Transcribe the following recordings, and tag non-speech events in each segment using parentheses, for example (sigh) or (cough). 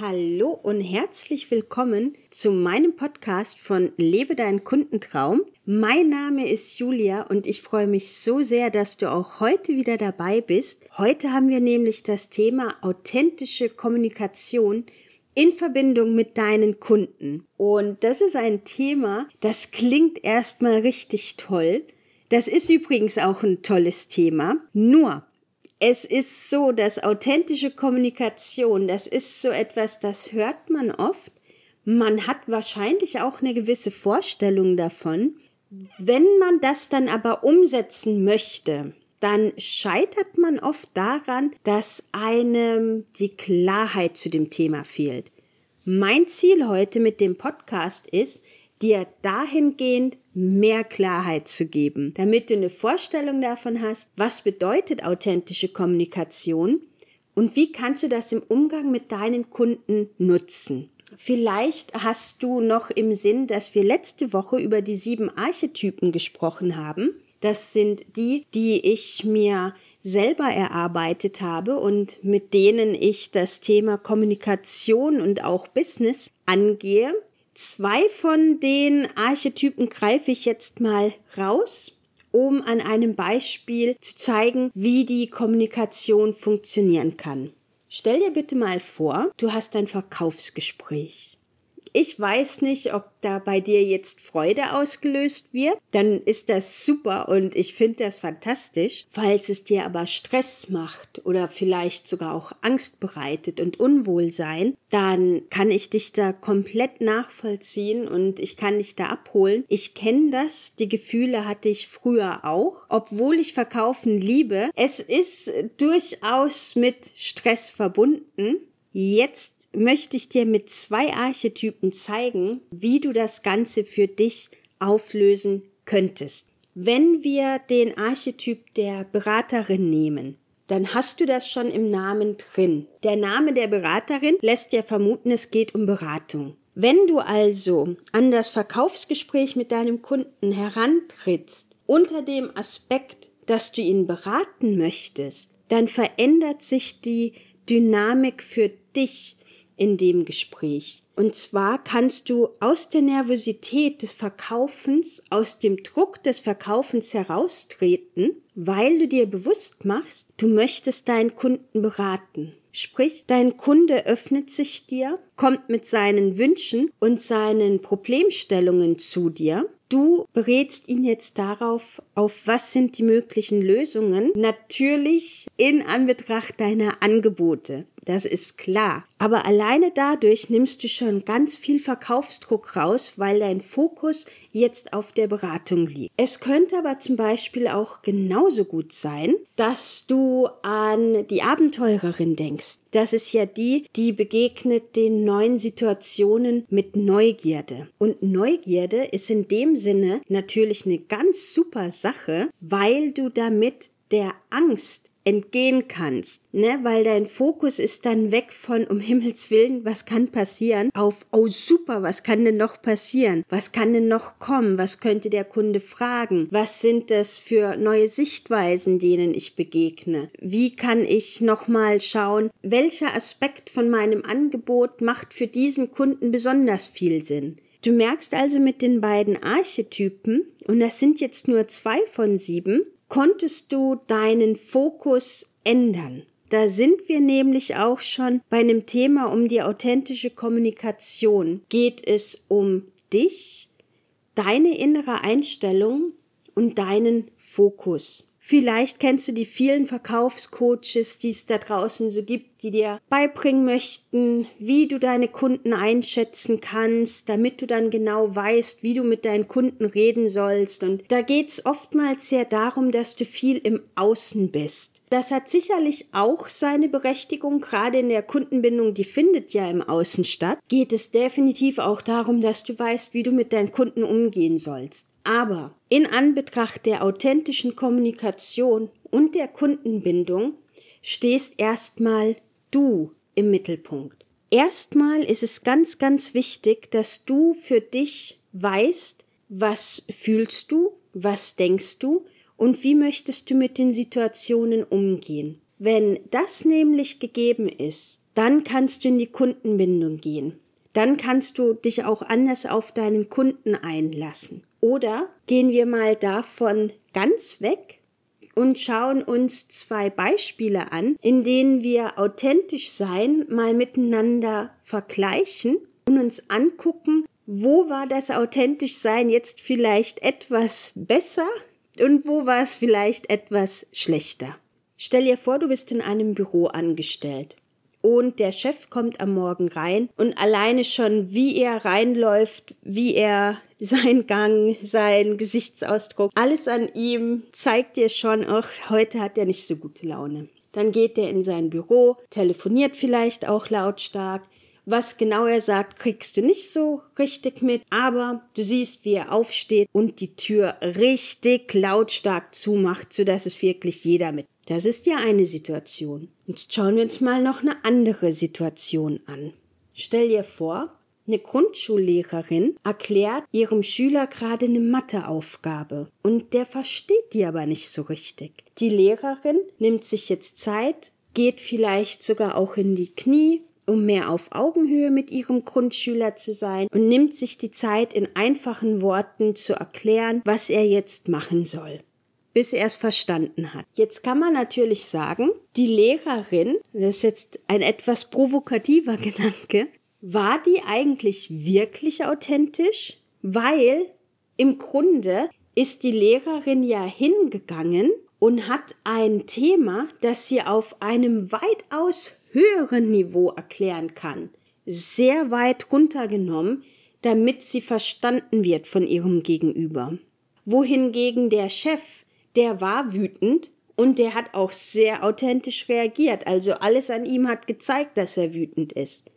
Hallo und herzlich willkommen zu meinem Podcast von Lebe deinen Kundentraum. Mein Name ist Julia und ich freue mich so sehr, dass du auch heute wieder dabei bist. Heute haben wir nämlich das Thema authentische Kommunikation in Verbindung mit deinen Kunden. Und das ist ein Thema, das klingt erstmal richtig toll. Das ist übrigens auch ein tolles Thema. Nur es ist so, dass authentische Kommunikation, das ist so etwas, das hört man oft. Man hat wahrscheinlich auch eine gewisse Vorstellung davon. Wenn man das dann aber umsetzen möchte, dann scheitert man oft daran, dass einem die Klarheit zu dem Thema fehlt. Mein Ziel heute mit dem Podcast ist, dir dahingehend mehr Klarheit zu geben, damit du eine Vorstellung davon hast, was bedeutet authentische Kommunikation und wie kannst du das im Umgang mit deinen Kunden nutzen. Vielleicht hast du noch im Sinn, dass wir letzte Woche über die sieben Archetypen gesprochen haben. Das sind die, die ich mir selber erarbeitet habe und mit denen ich das Thema Kommunikation und auch Business angehe. Zwei von den Archetypen greife ich jetzt mal raus, um an einem Beispiel zu zeigen, wie die Kommunikation funktionieren kann. Stell dir bitte mal vor, du hast ein Verkaufsgespräch. Ich weiß nicht, ob da bei dir jetzt Freude ausgelöst wird, dann ist das super und ich finde das fantastisch. Falls es dir aber Stress macht oder vielleicht sogar auch Angst bereitet und Unwohlsein, dann kann ich dich da komplett nachvollziehen und ich kann dich da abholen. Ich kenne das, die Gefühle hatte ich früher auch, obwohl ich verkaufen liebe. Es ist durchaus mit Stress verbunden. Jetzt möchte ich dir mit zwei Archetypen zeigen, wie du das Ganze für dich auflösen könntest. Wenn wir den Archetyp der Beraterin nehmen, dann hast du das schon im Namen drin. Der Name der Beraterin lässt ja vermuten, es geht um Beratung. Wenn du also an das Verkaufsgespräch mit deinem Kunden herantrittst, unter dem Aspekt, dass du ihn beraten möchtest, dann verändert sich die Dynamik für dich in dem Gespräch. Und zwar kannst du aus der Nervosität des Verkaufens, aus dem Druck des Verkaufens heraustreten, weil du dir bewusst machst, du möchtest deinen Kunden beraten. Sprich, dein Kunde öffnet sich dir, kommt mit seinen Wünschen und seinen Problemstellungen zu dir Du berätst ihn jetzt darauf, auf was sind die möglichen Lösungen. Natürlich in Anbetracht deiner Angebote. Das ist klar. Aber alleine dadurch nimmst du schon ganz viel Verkaufsdruck raus, weil dein Fokus jetzt auf der Beratung liegt. Es könnte aber zum Beispiel auch genauso gut sein, dass du an die Abenteurerin denkst. Das ist ja die, die begegnet den neuen Situationen mit Neugierde. Und Neugierde ist in dem Sinne natürlich eine ganz super Sache, weil du damit der Angst entgehen kannst, ne, weil dein Fokus ist dann weg von um Himmels Willen, was kann passieren, auf oh super, was kann denn noch passieren? Was kann denn noch kommen? Was könnte der Kunde fragen? Was sind das für neue Sichtweisen, denen ich begegne? Wie kann ich nochmal schauen, welcher Aspekt von meinem Angebot macht für diesen Kunden besonders viel Sinn? Du merkst also mit den beiden Archetypen, und das sind jetzt nur zwei von sieben, konntest du deinen Fokus ändern. Da sind wir nämlich auch schon bei einem Thema um die authentische Kommunikation. Geht es um dich, deine innere Einstellung und deinen Fokus. Vielleicht kennst du die vielen Verkaufscoaches, die es da draußen so gibt, die dir beibringen möchten, wie du deine Kunden einschätzen kannst, damit du dann genau weißt, wie du mit deinen Kunden reden sollst. Und da geht's oftmals sehr darum, dass du viel im Außen bist. Das hat sicherlich auch seine Berechtigung, gerade in der Kundenbindung, die findet ja im Außen statt, geht es definitiv auch darum, dass du weißt, wie du mit deinen Kunden umgehen sollst. Aber in Anbetracht der authentischen Kommunikation und der Kundenbindung stehst erstmal du im Mittelpunkt. Erstmal ist es ganz, ganz wichtig, dass du für dich weißt, was fühlst du, was denkst du und wie möchtest du mit den Situationen umgehen. Wenn das nämlich gegeben ist, dann kannst du in die Kundenbindung gehen. Dann kannst du dich auch anders auf deinen Kunden einlassen. Oder gehen wir mal davon ganz weg und schauen uns zwei Beispiele an, in denen wir authentisch sein mal miteinander vergleichen und uns angucken, wo war das authentisch sein jetzt vielleicht etwas besser und wo war es vielleicht etwas schlechter. Stell dir vor, du bist in einem Büro angestellt und der Chef kommt am Morgen rein und alleine schon, wie er reinläuft, wie er (laughs) sein Gang, sein Gesichtsausdruck, alles an ihm zeigt dir schon, ach, heute hat er nicht so gute Laune. Dann geht er in sein Büro, telefoniert vielleicht auch lautstark. Was genau er sagt, kriegst du nicht so richtig mit, aber du siehst, wie er aufsteht und die Tür richtig lautstark zumacht, sodass es wirklich jeder mit das ist ja eine Situation. Jetzt schauen wir uns mal noch eine andere Situation an. Stell dir vor, eine Grundschullehrerin erklärt ihrem Schüler gerade eine Matheaufgabe und der versteht die aber nicht so richtig. Die Lehrerin nimmt sich jetzt Zeit, geht vielleicht sogar auch in die Knie, um mehr auf Augenhöhe mit ihrem Grundschüler zu sein und nimmt sich die Zeit, in einfachen Worten zu erklären, was er jetzt machen soll bis er es verstanden hat. Jetzt kann man natürlich sagen, die Lehrerin, das ist jetzt ein etwas provokativer (laughs) Gedanke, war die eigentlich wirklich authentisch? Weil im Grunde ist die Lehrerin ja hingegangen und hat ein Thema, das sie auf einem weitaus höheren Niveau erklären kann, sehr weit runtergenommen, damit sie verstanden wird von ihrem Gegenüber. Wohingegen der Chef der war wütend und der hat auch sehr authentisch reagiert. Also alles an ihm hat gezeigt, dass er wütend ist.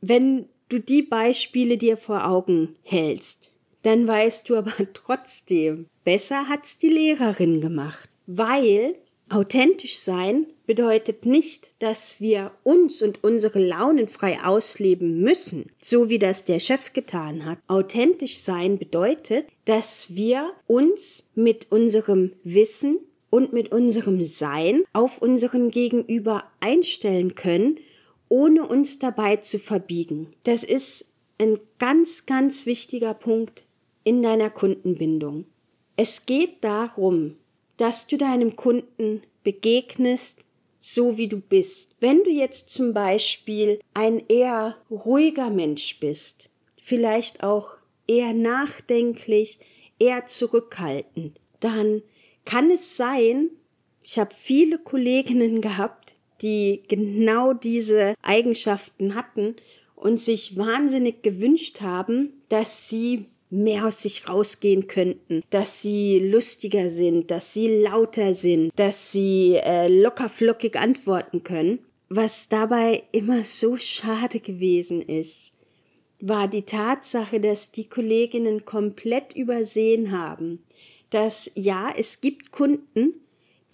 Wenn du die Beispiele dir vor Augen hältst, dann weißt du aber (laughs) trotzdem, besser hat's die Lehrerin gemacht, weil authentisch sein bedeutet nicht, dass wir uns und unsere Launen frei ausleben müssen, so wie das der Chef getan hat. Authentisch sein bedeutet, dass wir uns mit unserem Wissen und mit unserem Sein auf unseren Gegenüber einstellen können, ohne uns dabei zu verbiegen. Das ist ein ganz, ganz wichtiger Punkt in deiner Kundenbindung. Es geht darum, dass du deinem Kunden begegnest, so wie du bist. Wenn du jetzt zum Beispiel ein eher ruhiger Mensch bist, vielleicht auch eher nachdenklich, eher zurückhaltend, dann kann es sein, ich habe viele Kolleginnen (laughs) gehabt, die genau diese Eigenschaften hatten und sich wahnsinnig gewünscht haben, dass sie mehr aus sich rausgehen könnten, dass sie lustiger sind, dass sie lauter sind, dass sie äh, lockerflockig antworten können. Was dabei immer so schade gewesen ist, war die Tatsache, dass die Kolleginnen komplett übersehen haben, dass ja, es gibt Kunden,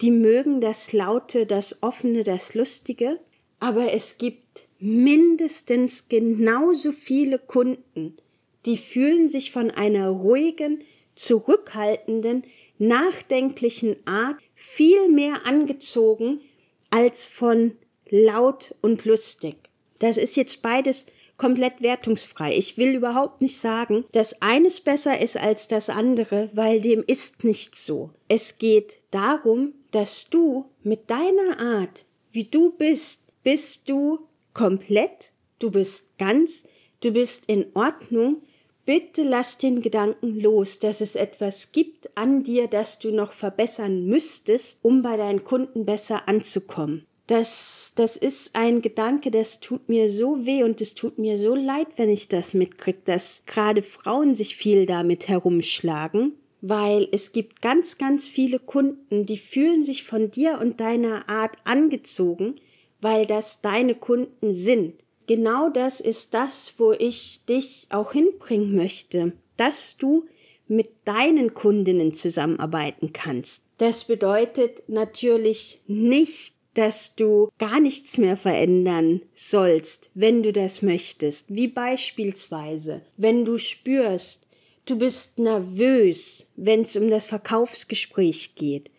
die mögen das Laute, das Offene, das Lustige, aber es gibt mindestens genauso viele Kunden, die fühlen sich von einer ruhigen, zurückhaltenden, nachdenklichen Art viel mehr angezogen als von laut und lustig. Das ist jetzt beides komplett wertungsfrei. Ich will überhaupt nicht sagen, dass eines besser ist als das andere, weil dem ist nicht so. Es geht darum, dass du mit deiner Art, wie du bist, bist du komplett, du bist ganz, du bist in Ordnung, Bitte lass den Gedanken los, dass es etwas gibt an dir, das du noch verbessern müsstest, um bei deinen Kunden besser anzukommen. Das, das ist ein Gedanke, das tut mir so weh und es tut mir so leid, wenn ich das mitkrieg, dass gerade Frauen sich viel damit herumschlagen, weil es gibt ganz, ganz viele Kunden, die fühlen sich von dir und deiner Art angezogen, weil das deine Kunden sind. Genau das ist das, wo ich dich auch hinbringen möchte, dass du mit deinen Kundinnen zusammenarbeiten kannst. Das bedeutet natürlich nicht, dass du gar nichts mehr verändern sollst, wenn du das möchtest. Wie beispielsweise, wenn du spürst, du bist nervös, wenn es um das Verkaufsgespräch geht,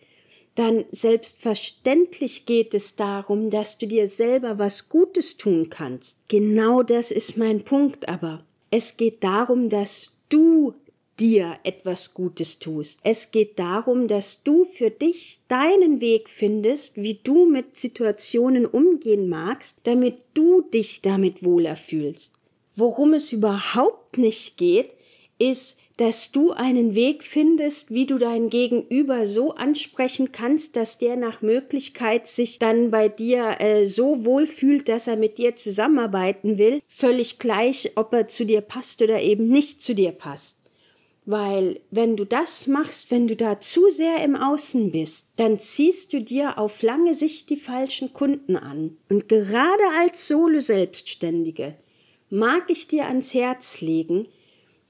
dann selbstverständlich geht es darum, dass du dir selber was Gutes tun kannst. Genau das ist mein Punkt aber. Es geht darum, dass du dir etwas Gutes tust. Es geht darum, dass du für dich deinen Weg findest, wie du mit Situationen umgehen magst, damit du dich damit wohler fühlst. Worum es überhaupt nicht geht, ist, dass du einen Weg findest, wie du dein Gegenüber so ansprechen kannst, dass der nach Möglichkeit sich dann bei dir äh, so wohlfühlt, dass er mit dir zusammenarbeiten will, völlig gleich, ob er zu dir passt oder eben nicht zu dir passt. Weil wenn du das machst, wenn du da zu sehr im Außen bist, dann ziehst du dir auf lange Sicht die falschen Kunden an. Und gerade als Solo-Selbstständige mag ich dir ans Herz legen,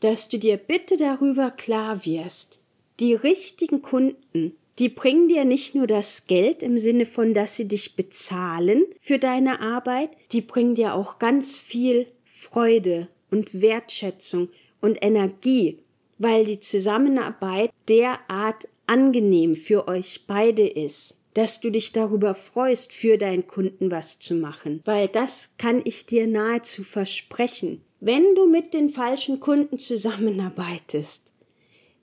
dass du dir bitte darüber klar wirst. Die richtigen Kunden, die bringen dir nicht nur das Geld im Sinne von, dass sie dich bezahlen für deine Arbeit, die bringen dir auch ganz viel Freude und Wertschätzung und Energie, weil die Zusammenarbeit derart angenehm für euch beide ist, dass du dich darüber freust, für deinen Kunden was zu machen, weil das kann ich dir nahezu versprechen. Wenn du mit den falschen Kunden zusammenarbeitest,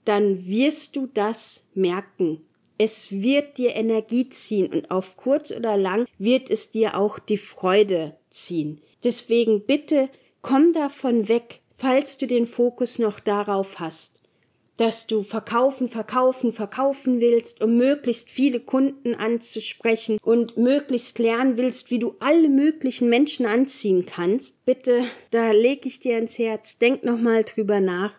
dann wirst du das merken. Es wird dir Energie ziehen und auf kurz oder lang wird es dir auch die Freude ziehen. Deswegen bitte komm davon weg, falls du den Fokus noch darauf hast dass du verkaufen, verkaufen, verkaufen willst, um möglichst viele Kunden anzusprechen und möglichst lernen willst, wie du alle möglichen Menschen anziehen kannst, bitte, da leg ich dir ins Herz, denk nochmal drüber nach.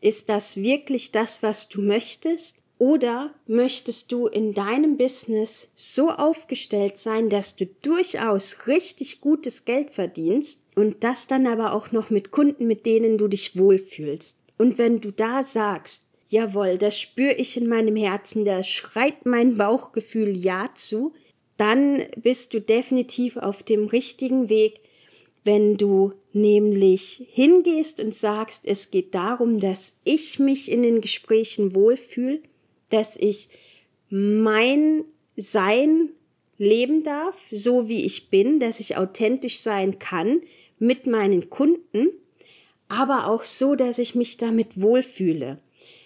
Ist das wirklich das, was du möchtest? Oder möchtest du in deinem Business so aufgestellt sein, dass du durchaus richtig gutes Geld verdienst und das dann aber auch noch mit Kunden, mit denen du dich wohlfühlst? Und wenn du da sagst, jawohl, das spüre ich in meinem Herzen, da schreit mein Bauchgefühl Ja zu, dann bist du definitiv auf dem richtigen Weg, wenn du nämlich hingehst und sagst, es geht darum, dass ich mich in den Gesprächen wohlfühle, dass ich mein Sein leben darf, so wie ich bin, dass ich authentisch sein kann mit meinen Kunden aber auch so, dass ich mich damit wohlfühle.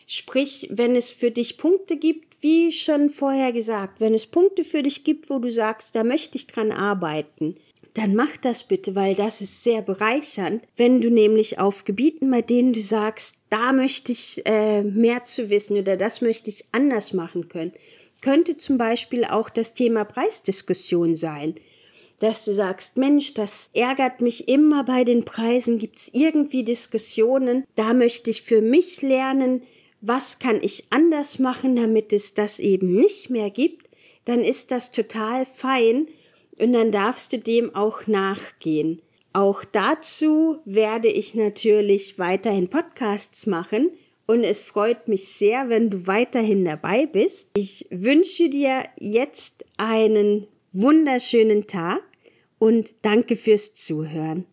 Sprich, wenn es für dich Punkte gibt, wie schon vorher gesagt, wenn es Punkte für dich gibt, wo du sagst, da möchte ich dran arbeiten, dann mach das bitte, weil das ist sehr bereichernd, wenn du nämlich auf Gebieten, bei denen du sagst, da möchte ich äh, mehr zu wissen oder das möchte ich anders machen können, könnte zum Beispiel auch das Thema Preisdiskussion sein dass du sagst, Mensch, das ärgert mich immer bei den Preisen, gibt's irgendwie Diskussionen, da möchte ich für mich lernen, was kann ich anders machen, damit es das eben nicht mehr gibt, dann ist das total fein und dann darfst du dem auch nachgehen. Auch dazu werde ich natürlich weiterhin Podcasts machen und es freut mich sehr, wenn du weiterhin dabei bist. Ich wünsche dir jetzt einen wunderschönen Tag und danke fürs Zuhören.